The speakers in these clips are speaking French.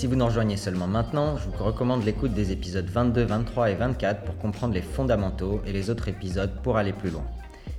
Si vous nous rejoignez seulement maintenant, je vous recommande l'écoute des épisodes 22, 23 et 24 pour comprendre les fondamentaux et les autres épisodes pour aller plus loin.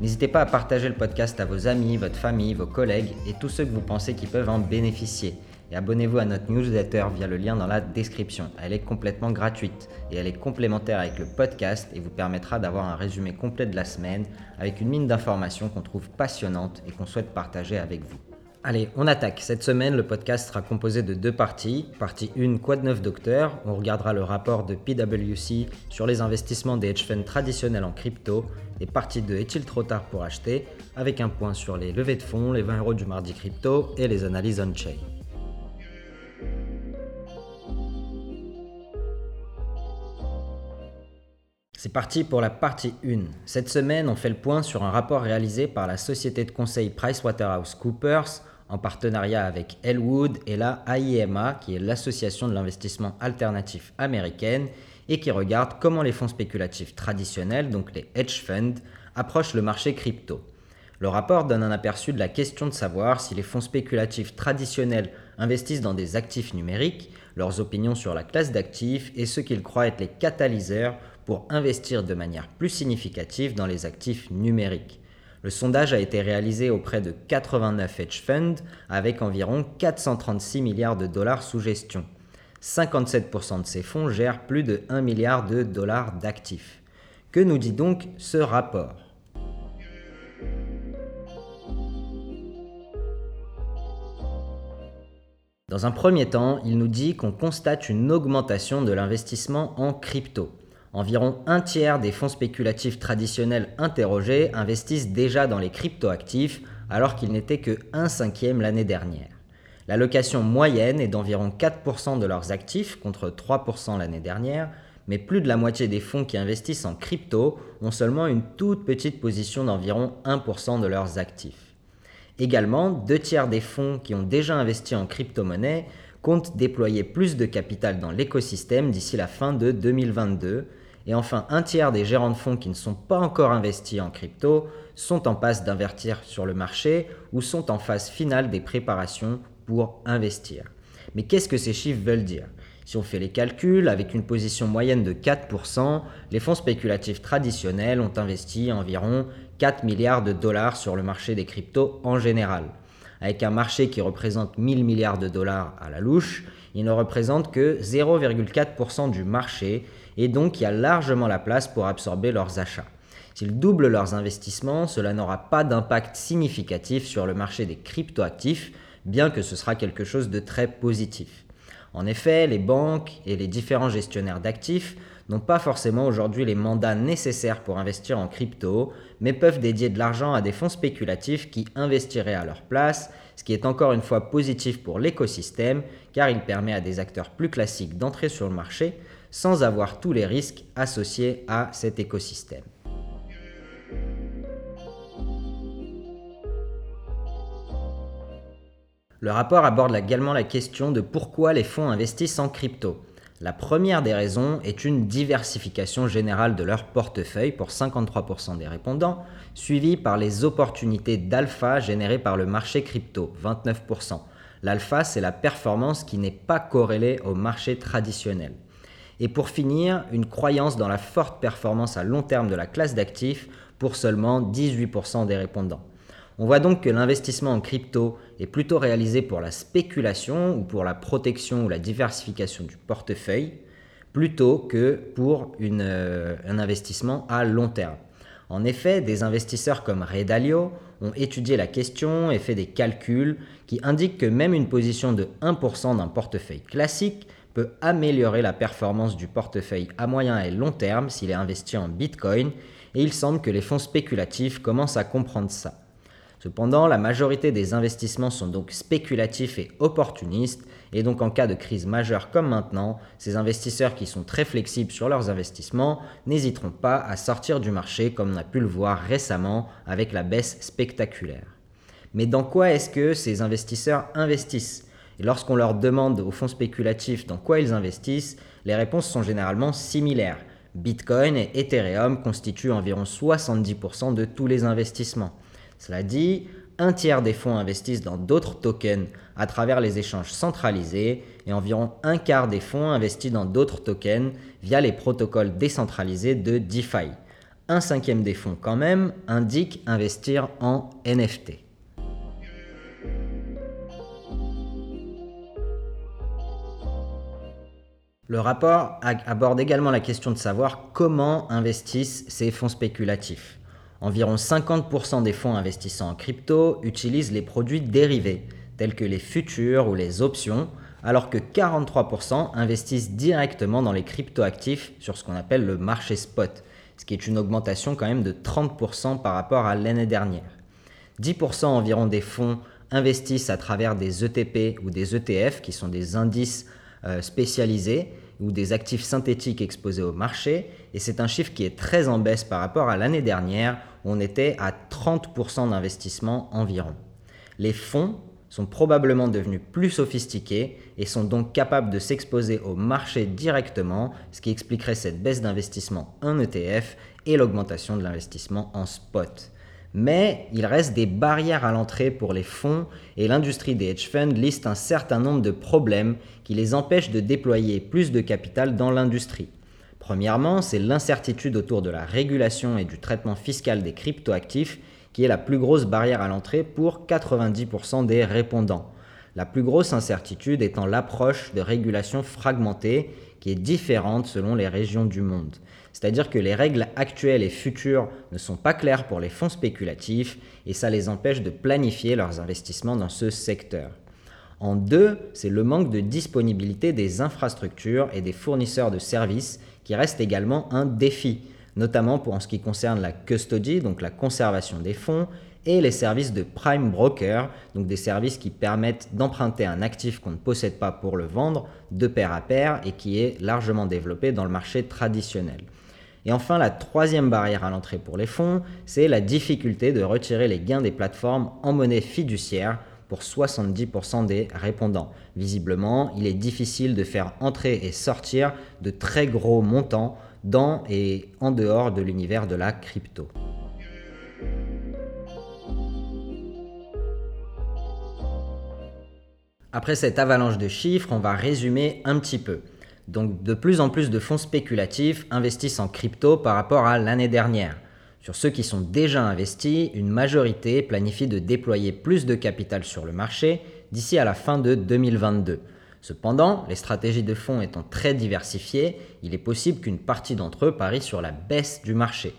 N'hésitez pas à partager le podcast à vos amis, votre famille, vos collègues et tous ceux que vous pensez qui peuvent en bénéficier. Et abonnez-vous à notre newsletter via le lien dans la description. Elle est complètement gratuite et elle est complémentaire avec le podcast et vous permettra d'avoir un résumé complet de la semaine avec une mine d'informations qu'on trouve passionnante et qu'on souhaite partager avec vous. Allez, on attaque. Cette semaine, le podcast sera composé de deux parties. Partie 1, quoi de neuf docteur On regardera le rapport de PwC sur les investissements des hedge funds traditionnels en crypto. Et partie 2, est-il trop tard pour acheter? Avec un point sur les levées de fonds, les 20 euros du mardi crypto et les analyses on-chain. C'est parti pour la partie 1. Cette semaine, on fait le point sur un rapport réalisé par la société de conseil PricewaterhouseCoopers en partenariat avec Elwood et la AIMA, qui est l'Association de l'investissement alternatif américaine, et qui regarde comment les fonds spéculatifs traditionnels, donc les hedge funds, approchent le marché crypto. Le rapport donne un aperçu de la question de savoir si les fonds spéculatifs traditionnels investissent dans des actifs numériques, leurs opinions sur la classe d'actifs et ce qu'ils croient être les catalyseurs pour investir de manière plus significative dans les actifs numériques. Le sondage a été réalisé auprès de 89 hedge funds avec environ 436 milliards de dollars sous gestion. 57% de ces fonds gèrent plus de 1 milliard de dollars d'actifs. Que nous dit donc ce rapport? Dans un premier temps, il nous dit qu'on constate une augmentation de l'investissement en crypto. Environ un tiers des fonds spéculatifs traditionnels interrogés investissent déjà dans les cryptoactifs alors qu'ils n'étaient que un cinquième l'année dernière. L'allocation moyenne est d'environ 4% de leurs actifs contre 3% l'année dernière, mais plus de la moitié des fonds qui investissent en crypto ont seulement une toute petite position d'environ 1% de leurs actifs. Également, deux tiers des fonds qui ont déjà investi en crypto-monnaie comptent déployer plus de capital dans l'écosystème d'ici la fin de 2022, et enfin, un tiers des gérants de fonds qui ne sont pas encore investis en crypto sont en passe d'invertir sur le marché ou sont en phase finale des préparations pour investir. Mais qu'est-ce que ces chiffres veulent dire? Si on fait les calculs, avec une position moyenne de 4%, les fonds spéculatifs traditionnels ont investi environ 4 milliards de dollars sur le marché des cryptos en général. Avec un marché qui représente 1000 milliards de dollars à la louche, il ne représente que 0,4% du marché et donc il y a largement la place pour absorber leurs achats. S'ils doublent leurs investissements, cela n'aura pas d'impact significatif sur le marché des cryptoactifs, bien que ce sera quelque chose de très positif. En effet, les banques et les différents gestionnaires d'actifs n'ont pas forcément aujourd'hui les mandats nécessaires pour investir en crypto, mais peuvent dédier de l'argent à des fonds spéculatifs qui investiraient à leur place, ce qui est encore une fois positif pour l'écosystème, car il permet à des acteurs plus classiques d'entrer sur le marché, sans avoir tous les risques associés à cet écosystème. Le rapport aborde également la question de pourquoi les fonds investissent en crypto. La première des raisons est une diversification générale de leur portefeuille pour 53% des répondants, suivie par les opportunités d'alpha générées par le marché crypto, 29%. L'alpha, c'est la performance qui n'est pas corrélée au marché traditionnel. Et pour finir, une croyance dans la forte performance à long terme de la classe d'actifs pour seulement 18% des répondants. On voit donc que l'investissement en crypto est plutôt réalisé pour la spéculation ou pour la protection ou la diversification du portefeuille, plutôt que pour euh, un investissement à long terme. En effet, des investisseurs comme Ray Dalio ont étudié la question et fait des calculs qui indiquent que même une position de 1% d'un portefeuille classique peut améliorer la performance du portefeuille à moyen et long terme s'il est investi en Bitcoin, et il semble que les fonds spéculatifs commencent à comprendre ça. Cependant, la majorité des investissements sont donc spéculatifs et opportunistes, et donc en cas de crise majeure comme maintenant, ces investisseurs qui sont très flexibles sur leurs investissements n'hésiteront pas à sortir du marché comme on a pu le voir récemment avec la baisse spectaculaire. Mais dans quoi est-ce que ces investisseurs investissent? Lorsqu'on leur demande aux fonds spéculatifs dans quoi ils investissent, les réponses sont généralement similaires. Bitcoin et Ethereum constituent environ 70% de tous les investissements. Cela dit, un tiers des fonds investissent dans d'autres tokens à travers les échanges centralisés et environ un quart des fonds investis dans d'autres tokens via les protocoles décentralisés de DeFi. Un cinquième des fonds quand même indique investir en NFT. Le rapport aborde également la question de savoir comment investissent ces fonds spéculatifs. Environ 50% des fonds investissant en crypto utilisent les produits dérivés, tels que les futurs ou les options, alors que 43% investissent directement dans les cryptoactifs sur ce qu'on appelle le marché spot, ce qui est une augmentation quand même de 30% par rapport à l'année dernière. 10% environ des fonds investissent à travers des ETP ou des ETF, qui sont des indices euh, spécialisés, ou des actifs synthétiques exposés au marché, et c'est un chiffre qui est très en baisse par rapport à l'année dernière, où on était à 30% d'investissement environ. Les fonds sont probablement devenus plus sophistiqués et sont donc capables de s'exposer au marché directement, ce qui expliquerait cette baisse d'investissement en ETF et l'augmentation de l'investissement en spot. Mais il reste des barrières à l'entrée pour les fonds et l'industrie des hedge funds liste un certain nombre de problèmes qui les empêchent de déployer plus de capital dans l'industrie. Premièrement, c'est l'incertitude autour de la régulation et du traitement fiscal des cryptoactifs qui est la plus grosse barrière à l'entrée pour 90% des répondants. La plus grosse incertitude étant l'approche de régulation fragmentée qui est différente selon les régions du monde. C'est-à-dire que les règles actuelles et futures ne sont pas claires pour les fonds spéculatifs et ça les empêche de planifier leurs investissements dans ce secteur. En deux, c'est le manque de disponibilité des infrastructures et des fournisseurs de services qui reste également un défi, notamment pour en ce qui concerne la custody, donc la conservation des fonds, et les services de prime broker, donc des services qui permettent d'emprunter un actif qu'on ne possède pas pour le vendre de pair à pair et qui est largement développé dans le marché traditionnel. Et enfin, la troisième barrière à l'entrée pour les fonds, c'est la difficulté de retirer les gains des plateformes en monnaie fiduciaire pour 70% des répondants. Visiblement, il est difficile de faire entrer et sortir de très gros montants dans et en dehors de l'univers de la crypto. Après cette avalanche de chiffres, on va résumer un petit peu. Donc de plus en plus de fonds spéculatifs investissent en crypto par rapport à l'année dernière. Sur ceux qui sont déjà investis, une majorité planifie de déployer plus de capital sur le marché d'ici à la fin de 2022. Cependant, les stratégies de fonds étant très diversifiées, il est possible qu'une partie d'entre eux parie sur la baisse du marché.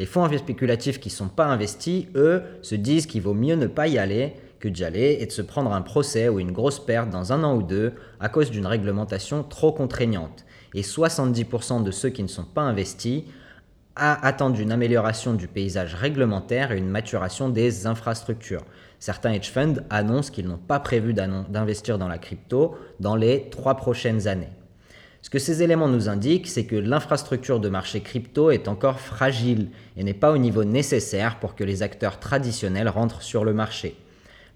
Les fonds spéculatifs qui ne sont pas investis, eux, se disent qu'il vaut mieux ne pas y aller d'y aller et de se prendre un procès ou une grosse perte dans un an ou deux à cause d'une réglementation trop contraignante. Et 70% de ceux qui ne sont pas investis attendent une amélioration du paysage réglementaire et une maturation des infrastructures. Certains hedge funds annoncent qu'ils n'ont pas prévu d'investir dans la crypto dans les trois prochaines années. Ce que ces éléments nous indiquent, c'est que l'infrastructure de marché crypto est encore fragile et n'est pas au niveau nécessaire pour que les acteurs traditionnels rentrent sur le marché.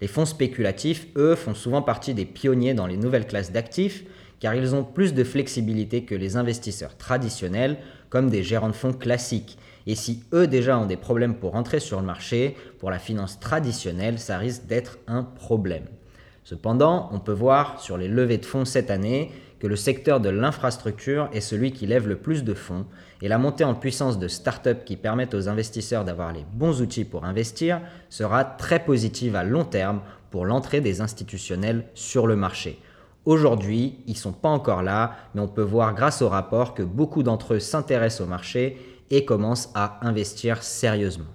Les fonds spéculatifs, eux, font souvent partie des pionniers dans les nouvelles classes d'actifs car ils ont plus de flexibilité que les investisseurs traditionnels comme des gérants de fonds classiques. Et si eux déjà ont des problèmes pour entrer sur le marché, pour la finance traditionnelle, ça risque d'être un problème. Cependant, on peut voir sur les levées de fonds cette année que le secteur de l'infrastructure est celui qui lève le plus de fonds et la montée en puissance de startups qui permettent aux investisseurs d'avoir les bons outils pour investir sera très positive à long terme pour l'entrée des institutionnels sur le marché. Aujourd'hui, ils ne sont pas encore là, mais on peut voir grâce au rapport que beaucoup d'entre eux s'intéressent au marché et commencent à investir sérieusement.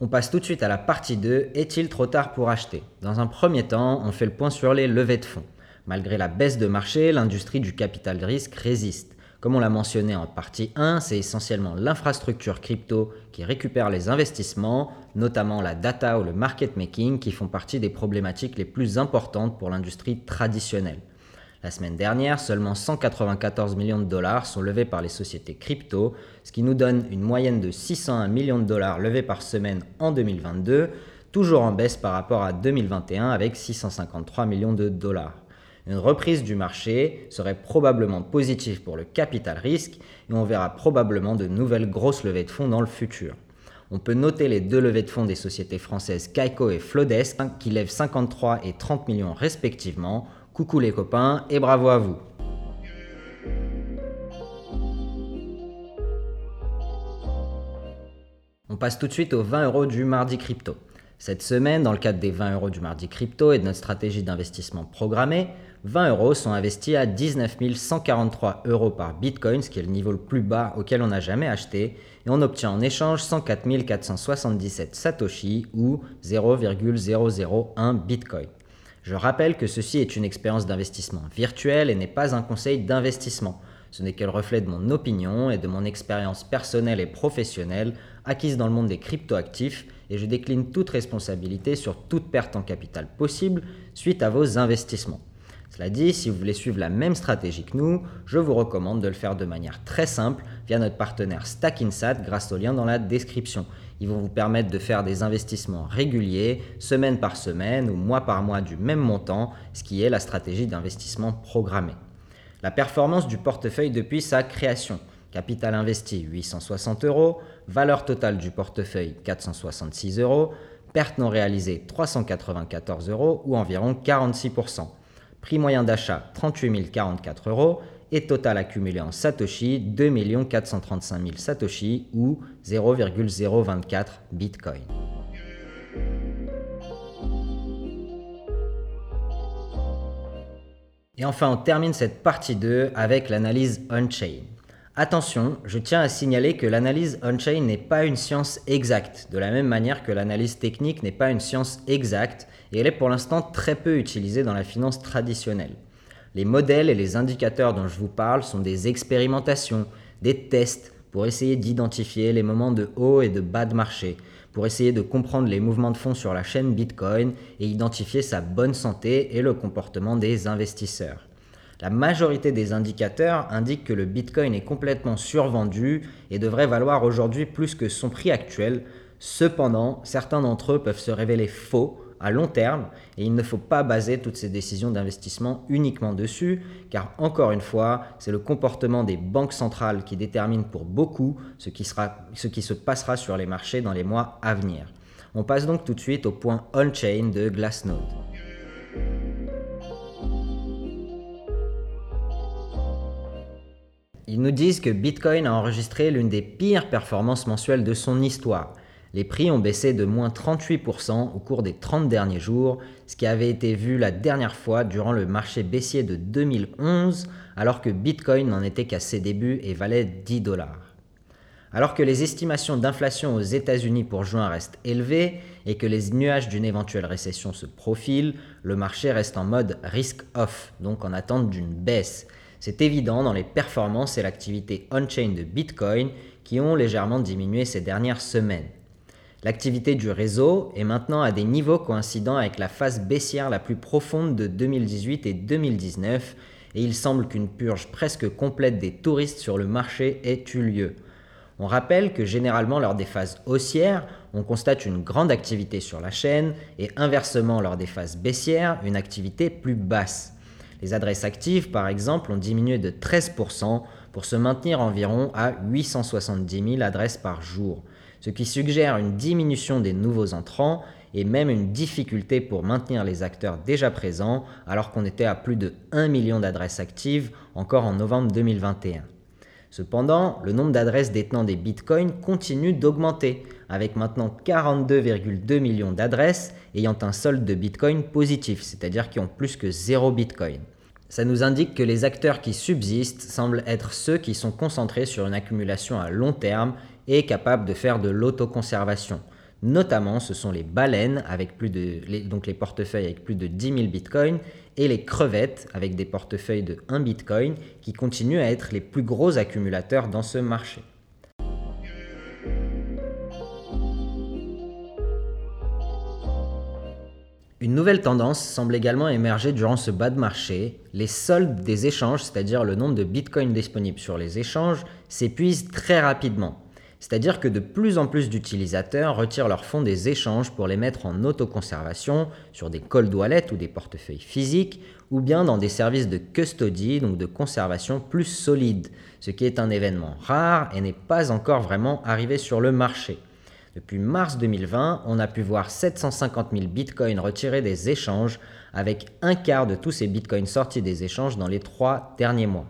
On passe tout de suite à la partie 2, est-il trop tard pour acheter? Dans un premier temps, on fait le point sur les levées de fonds. Malgré la baisse de marché, l'industrie du capital risque résiste. Comme on l'a mentionné en partie 1, c'est essentiellement l'infrastructure crypto qui récupère les investissements, notamment la data ou le market making, qui font partie des problématiques les plus importantes pour l'industrie traditionnelle. La semaine dernière, seulement 194 millions de dollars sont levés par les sociétés crypto, ce qui nous donne une moyenne de 601 millions de dollars levés par semaine en 2022, toujours en baisse par rapport à 2021 avec 653 millions de dollars. Une reprise du marché serait probablement positive pour le capital risque et on verra probablement de nouvelles grosses levées de fonds dans le futur. On peut noter les deux levées de fonds des sociétés françaises Kaiko et Flodesk qui lèvent 53 et 30 millions respectivement. Coucou les copains et bravo à vous. On passe tout de suite aux 20 euros du mardi crypto. Cette semaine, dans le cadre des 20 euros du mardi crypto et de notre stratégie d'investissement programmée, 20 euros sont investis à 19 143 euros par Bitcoin, ce qui est le niveau le plus bas auquel on n'a jamais acheté, et on obtient en échange 104 477 Satoshi ou 0,001 Bitcoin. Je rappelle que ceci est une expérience d'investissement virtuelle et n'est pas un conseil d'investissement. Ce n'est que le reflet de mon opinion et de mon expérience personnelle et professionnelle acquise dans le monde des cryptoactifs et je décline toute responsabilité sur toute perte en capital possible suite à vos investissements. Cela dit, si vous voulez suivre la même stratégie que nous, je vous recommande de le faire de manière très simple via notre partenaire StackInsat grâce au lien dans la description. Ils vont vous permettre de faire des investissements réguliers, semaine par semaine ou mois par mois du même montant, ce qui est la stratégie d'investissement programmé. La performance du portefeuille depuis sa création. Capital investi 860 euros, valeur totale du portefeuille 466 euros, perte non réalisée 394 euros ou environ 46%. Prix moyen d'achat 38 044 euros et total accumulé en Satoshi 2 435 000 Satoshi ou 0,024 Bitcoin. Et enfin, on termine cette partie 2 avec l'analyse on-chain. Attention, je tiens à signaler que l'analyse on-chain n'est pas une science exacte, de la même manière que l'analyse technique n'est pas une science exacte, et elle est pour l'instant très peu utilisée dans la finance traditionnelle. Les modèles et les indicateurs dont je vous parle sont des expérimentations, des tests pour essayer d'identifier les moments de haut et de bas de marché, pour essayer de comprendre les mouvements de fonds sur la chaîne Bitcoin et identifier sa bonne santé et le comportement des investisseurs. La majorité des indicateurs indiquent que le Bitcoin est complètement survendu et devrait valoir aujourd'hui plus que son prix actuel. Cependant, certains d'entre eux peuvent se révéler faux à long terme et il ne faut pas baser toutes ces décisions d'investissement uniquement dessus car encore une fois, c'est le comportement des banques centrales qui détermine pour beaucoup ce qui, sera, ce qui se passera sur les marchés dans les mois à venir. On passe donc tout de suite au point on-chain de Glassnode. Ils nous disent que Bitcoin a enregistré l'une des pires performances mensuelles de son histoire. Les prix ont baissé de moins 38% au cours des 30 derniers jours, ce qui avait été vu la dernière fois durant le marché baissier de 2011, alors que Bitcoin n'en était qu'à ses débuts et valait 10 dollars. Alors que les estimations d'inflation aux États-Unis pour juin restent élevées et que les nuages d'une éventuelle récession se profilent, le marché reste en mode risk-off, donc en attente d'une baisse. C'est évident dans les performances et l'activité on-chain de Bitcoin qui ont légèrement diminué ces dernières semaines. L'activité du réseau est maintenant à des niveaux coïncidant avec la phase baissière la plus profonde de 2018 et 2019 et il semble qu'une purge presque complète des touristes sur le marché ait eu lieu. On rappelle que généralement lors des phases haussières, on constate une grande activité sur la chaîne et inversement lors des phases baissières, une activité plus basse. Les adresses actives, par exemple, ont diminué de 13% pour se maintenir environ à 870 000 adresses par jour, ce qui suggère une diminution des nouveaux entrants et même une difficulté pour maintenir les acteurs déjà présents alors qu'on était à plus de 1 million d'adresses actives encore en novembre 2021. Cependant, le nombre d'adresses détenant des bitcoins continue d'augmenter, avec maintenant 42,2 millions d'adresses ayant un solde de bitcoin positif, c'est-à-dire qui ont plus que 0 bitcoin. Ça nous indique que les acteurs qui subsistent semblent être ceux qui sont concentrés sur une accumulation à long terme et capables de faire de l'autoconservation. Notamment, ce sont les baleines, avec plus de, donc les portefeuilles avec plus de 10 000 bitcoins, et les crevettes avec des portefeuilles de 1 Bitcoin qui continuent à être les plus gros accumulateurs dans ce marché. Une nouvelle tendance semble également émerger durant ce bas de marché. Les soldes des échanges, c'est-à-dire le nombre de bitcoins disponibles sur les échanges, s'épuisent très rapidement. C'est-à-dire que de plus en plus d'utilisateurs retirent leurs fonds des échanges pour les mettre en autoconservation sur des cold wallets ou des portefeuilles physiques, ou bien dans des services de custody, donc de conservation plus solides, ce qui est un événement rare et n'est pas encore vraiment arrivé sur le marché. Depuis mars 2020, on a pu voir 750 000 bitcoins retirés des échanges, avec un quart de tous ces bitcoins sortis des échanges dans les trois derniers mois.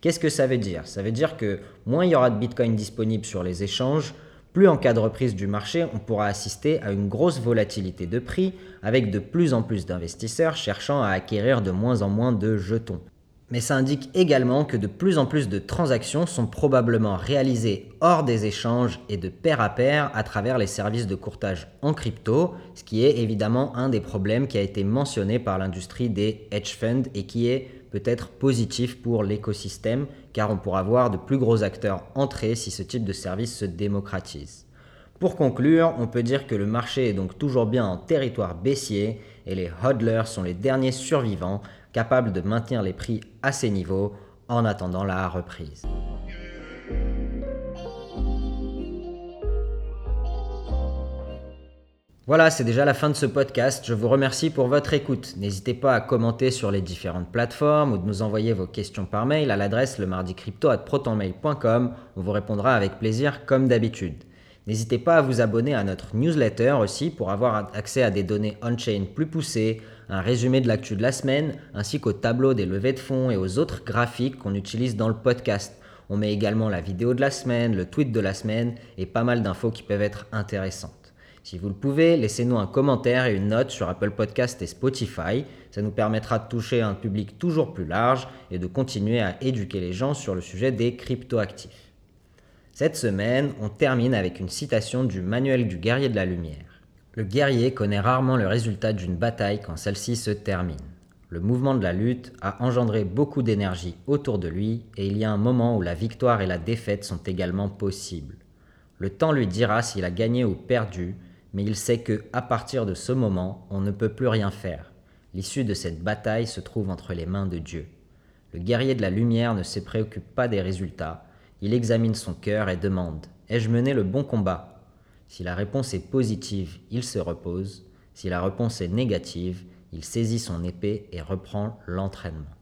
Qu'est-ce que ça veut dire? Ça veut dire que moins il y aura de bitcoins disponibles sur les échanges, plus en cas de reprise du marché, on pourra assister à une grosse volatilité de prix, avec de plus en plus d'investisseurs cherchant à acquérir de moins en moins de jetons. Mais ça indique également que de plus en plus de transactions sont probablement réalisées hors des échanges et de pair à pair à travers les services de courtage en crypto, ce qui est évidemment un des problèmes qui a été mentionné par l'industrie des hedge funds et qui est peut-être positif pour l'écosystème car on pourra voir de plus gros acteurs entrer si ce type de service se démocratise. Pour conclure, on peut dire que le marché est donc toujours bien en territoire baissier et les hodlers sont les derniers survivants capables de maintenir les prix à ces niveaux en attendant la reprise. Voilà, c'est déjà la fin de ce podcast. Je vous remercie pour votre écoute. N'hésitez pas à commenter sur les différentes plateformes ou de nous envoyer vos questions par mail à l'adresse le protonmail.com. On vous répondra avec plaisir comme d'habitude. N'hésitez pas à vous abonner à notre newsletter aussi pour avoir accès à des données on-chain plus poussées, un résumé de l'actu de la semaine, ainsi qu'au tableau des levées de fonds et aux autres graphiques qu'on utilise dans le podcast. On met également la vidéo de la semaine, le tweet de la semaine et pas mal d'infos qui peuvent être intéressantes. Si vous le pouvez, laissez-nous un commentaire et une note sur Apple Podcast et Spotify. Ça nous permettra de toucher un public toujours plus large et de continuer à éduquer les gens sur le sujet des cryptoactifs. Cette semaine, on termine avec une citation du Manuel du guerrier de la lumière. Le guerrier connaît rarement le résultat d'une bataille quand celle-ci se termine. Le mouvement de la lutte a engendré beaucoup d'énergie autour de lui et il y a un moment où la victoire et la défaite sont également possibles. Le temps lui dira s'il a gagné ou perdu, mais il sait que à partir de ce moment, on ne peut plus rien faire. L'issue de cette bataille se trouve entre les mains de Dieu. Le guerrier de la lumière ne se préoccupe pas des résultats, il examine son cœur et demande Ai-je mené le bon combat? Si la réponse est positive, il se repose. Si la réponse est négative, il saisit son épée et reprend l'entraînement.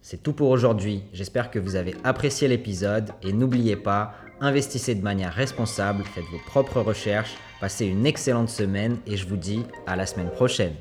C'est tout pour aujourd'hui. J'espère que vous avez apprécié l'épisode et n'oubliez pas, investissez de manière responsable, faites vos propres recherches, passez une excellente semaine et je vous dis à la semaine prochaine.